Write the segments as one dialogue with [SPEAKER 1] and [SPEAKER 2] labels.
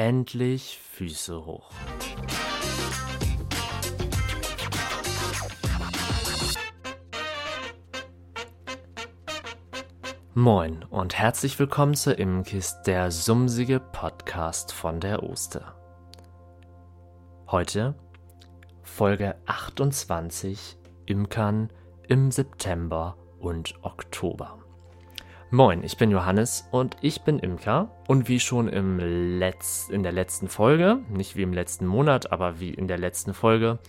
[SPEAKER 1] endlich Füße hoch. Moin und herzlich willkommen zur Imkist, der sumsige Podcast von der Oster. Heute Folge 28 Imkern im September und Oktober. Moin, ich bin Johannes und ich bin Imker. Und wie schon im Letz in der letzten Folge, nicht wie im letzten Monat, aber wie in der letzten Folge,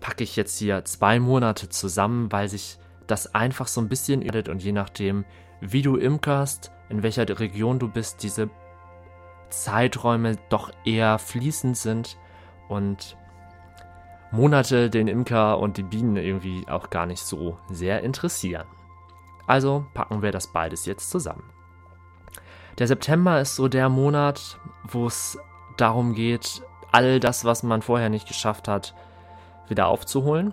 [SPEAKER 1] packe ich jetzt hier zwei Monate zusammen, weil sich das einfach so ein bisschen irrt und je nachdem, wie du imkerst, in welcher Region du bist, diese Zeiträume doch eher fließend sind und Monate den Imker und die Bienen irgendwie auch gar nicht so sehr interessieren. Also packen wir das beides jetzt zusammen. Der September ist so der Monat, wo es darum geht, all das, was man vorher nicht geschafft hat, wieder aufzuholen.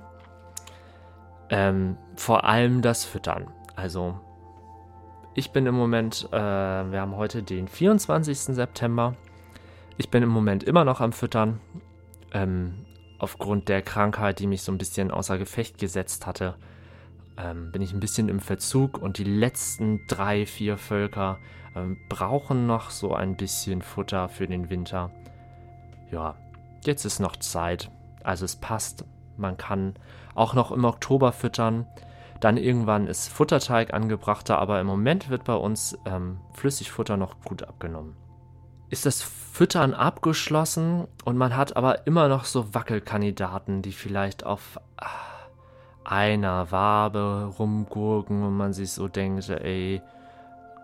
[SPEAKER 1] Ähm, vor allem das Füttern. Also ich bin im Moment, äh, wir haben heute den 24. September. Ich bin im Moment immer noch am Füttern. Ähm, aufgrund der Krankheit, die mich so ein bisschen außer Gefecht gesetzt hatte ähm, bin ich ein bisschen im Verzug und die letzten drei, vier Völker ähm, brauchen noch so ein bisschen Futter für den Winter. Ja, jetzt ist noch Zeit. Also es passt. Man kann auch noch im Oktober füttern. Dann irgendwann ist Futterteig angebrachter, aber im Moment wird bei uns ähm, Flüssigfutter noch gut abgenommen. Ist das Füttern abgeschlossen und man hat aber immer noch so Wackelkandidaten, die vielleicht auf ah, einer Wabe rumgurken und man sich so denkt, ey,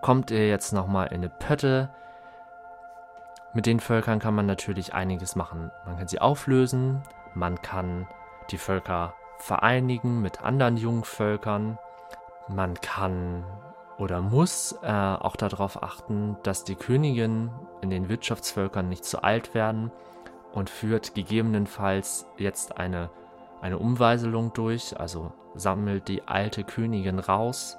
[SPEAKER 1] kommt ihr jetzt nochmal in eine Pötte? Mit den Völkern kann man natürlich einiges machen. Man kann sie auflösen, man kann die Völker vereinigen mit anderen jungen Völkern, man kann oder muss äh, auch darauf achten, dass die Königin in den Wirtschaftsvölkern nicht zu alt werden und führt gegebenenfalls jetzt eine eine Umweiselung durch, also sammelt die alte Königin raus.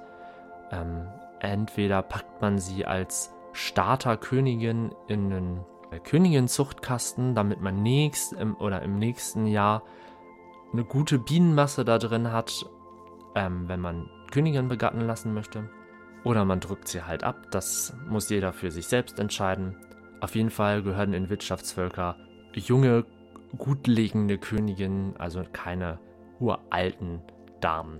[SPEAKER 1] Ähm, entweder packt man sie als Starterkönigin in einen Königinzuchtkasten, damit man nächst im, oder im nächsten Jahr eine gute Bienenmasse da drin hat, ähm, wenn man Königin begatten lassen möchte. Oder man drückt sie halt ab, das muss jeder für sich selbst entscheiden. Auf jeden Fall gehören in Wirtschaftsvölker junge gutlegende Königinnen, also keine uralten Damen.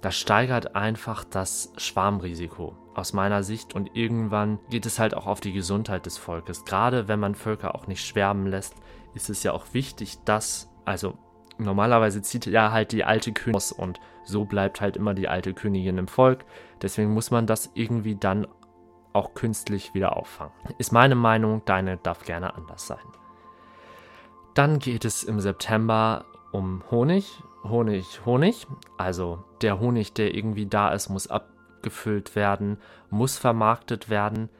[SPEAKER 1] Das steigert einfach das Schwarmrisiko aus meiner Sicht und irgendwann geht es halt auch auf die Gesundheit des Volkes. Gerade wenn man Völker auch nicht schwärmen lässt, ist es ja auch wichtig, dass, also normalerweise zieht ja halt die alte Königin aus und so bleibt halt immer die alte Königin im Volk. Deswegen muss man das irgendwie dann auch künstlich wieder auffangen. Ist meine Meinung, deine darf gerne anders sein. Dann geht es im September um Honig. Honig, Honig. Also der Honig, der irgendwie da ist, muss abgefüllt werden, muss vermarktet werden.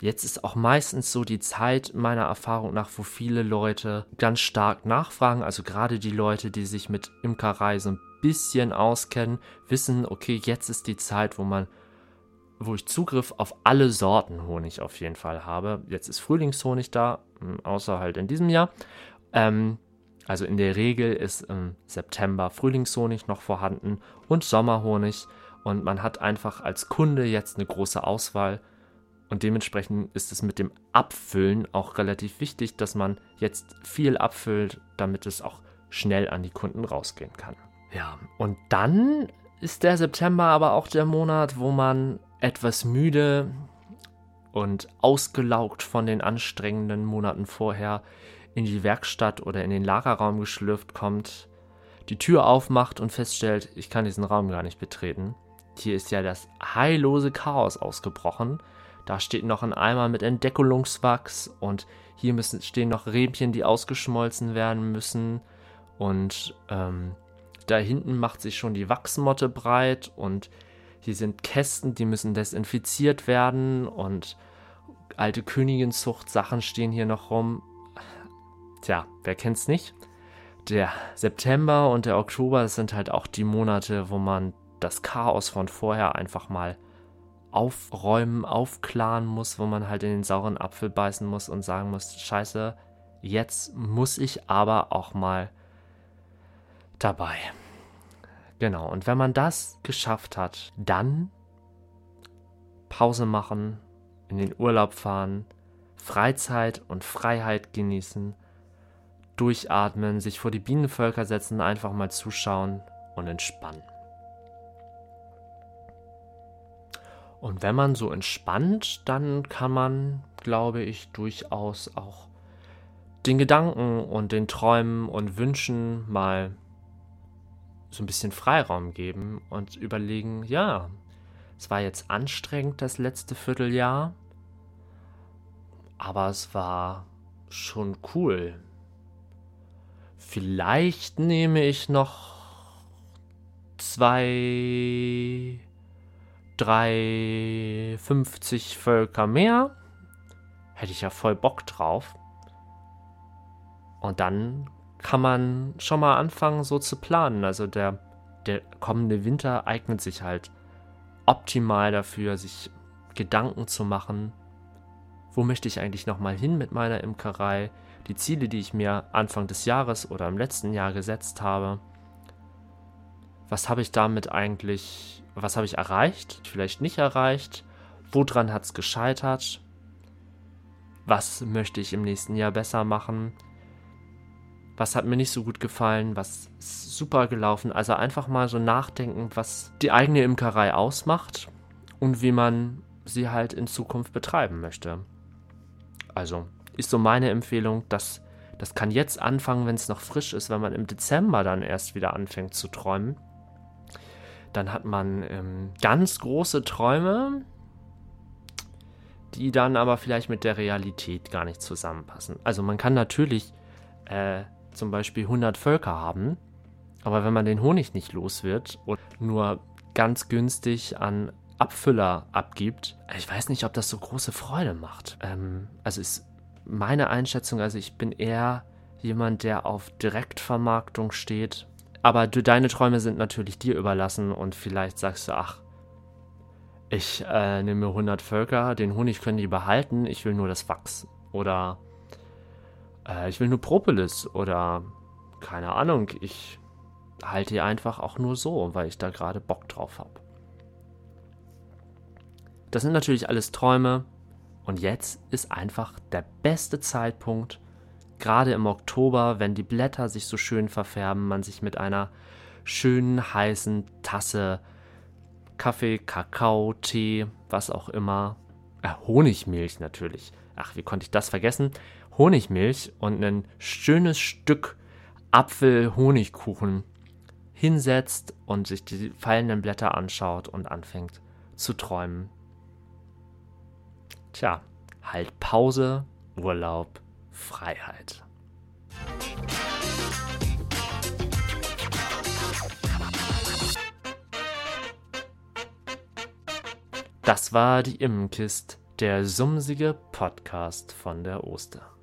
[SPEAKER 1] Jetzt ist auch meistens so die Zeit meiner Erfahrung nach, wo viele Leute ganz stark nachfragen. Also gerade die Leute, die sich mit Imkerei so ein bisschen auskennen, wissen, okay, jetzt ist die Zeit, wo man wo ich Zugriff auf alle Sorten Honig auf jeden Fall habe. Jetzt ist Frühlingshonig da, außer halt in diesem Jahr. Ähm, also in der Regel ist im September Frühlingshonig noch vorhanden und Sommerhonig. Und man hat einfach als Kunde jetzt eine große Auswahl. Und dementsprechend ist es mit dem Abfüllen auch relativ wichtig, dass man jetzt viel abfüllt, damit es auch schnell an die Kunden rausgehen kann. Ja, und dann ist der September aber auch der Monat, wo man etwas müde und ausgelaugt von den anstrengenden Monaten vorher in die Werkstatt oder in den Lagerraum geschlürft kommt, die Tür aufmacht und feststellt, ich kann diesen Raum gar nicht betreten. Hier ist ja das heillose Chaos ausgebrochen. Da steht noch ein Eimer mit Entdeckelungswachs und hier müssen, stehen noch Räbchen, die ausgeschmolzen werden müssen. Und ähm, da hinten macht sich schon die Wachsmotte breit und hier sind Kästen, die müssen desinfiziert werden und alte Königinzucht-Sachen stehen hier noch rum. Tja, wer kennt's nicht? Der September und der Oktober sind halt auch die Monate, wo man das Chaos von vorher einfach mal aufräumen, aufklaren muss, wo man halt in den sauren Apfel beißen muss und sagen muss, scheiße, jetzt muss ich aber auch mal dabei. Genau, und wenn man das geschafft hat, dann Pause machen, in den Urlaub fahren, Freizeit und Freiheit genießen, durchatmen, sich vor die Bienenvölker setzen, einfach mal zuschauen und entspannen. Und wenn man so entspannt, dann kann man, glaube ich, durchaus auch den Gedanken und den Träumen und Wünschen mal so ein bisschen Freiraum geben und überlegen, ja, es war jetzt anstrengend das letzte Vierteljahr, aber es war schon cool. Vielleicht nehme ich noch zwei, drei, 50 Völker mehr. Hätte ich ja voll Bock drauf. Und dann kann man schon mal anfangen, so zu planen. Also der, der kommende Winter eignet sich halt optimal dafür, sich Gedanken zu machen, wo möchte ich eigentlich nochmal hin mit meiner Imkerei, die Ziele, die ich mir Anfang des Jahres oder im letzten Jahr gesetzt habe. Was habe ich damit eigentlich, was habe ich erreicht, vielleicht nicht erreicht, woran hat es gescheitert, was möchte ich im nächsten Jahr besser machen, was hat mir nicht so gut gefallen, was ist super gelaufen. Also einfach mal so nachdenken, was die eigene Imkerei ausmacht und wie man sie halt in Zukunft betreiben möchte. Also ist so meine Empfehlung, dass das kann jetzt anfangen, wenn es noch frisch ist, wenn man im Dezember dann erst wieder anfängt zu träumen. Dann hat man ähm, ganz große Träume, die dann aber vielleicht mit der Realität gar nicht zusammenpassen. Also man kann natürlich äh, zum Beispiel 100 Völker haben, aber wenn man den Honig nicht los wird und nur ganz günstig an Abfüller abgibt, ich weiß nicht, ob das so große Freude macht. Ähm, also ist meine Einschätzung, also ich bin eher jemand, der auf Direktvermarktung steht. Aber du, deine Träume sind natürlich dir überlassen und vielleicht sagst du, ach, ich äh, nehme 100 Völker, den Honig können die behalten, ich will nur das Wachs. Oder äh, ich will nur Propolis oder keine Ahnung, ich halte die einfach auch nur so, weil ich da gerade Bock drauf habe. Das sind natürlich alles Träume und jetzt ist einfach der beste Zeitpunkt, gerade im Oktober, wenn die Blätter sich so schön verfärben, man sich mit einer schönen heißen Tasse Kaffee, Kakao, Tee, was auch immer, äh, Honigmilch natürlich. Ach, wie konnte ich das vergessen? Honigmilch und ein schönes Stück Apfel-Honigkuchen hinsetzt und sich die fallenden Blätter anschaut und anfängt zu träumen. Tja, halt Pause, Urlaub, Freiheit. Das war die Immenkist, der sumsige Podcast von der Oster.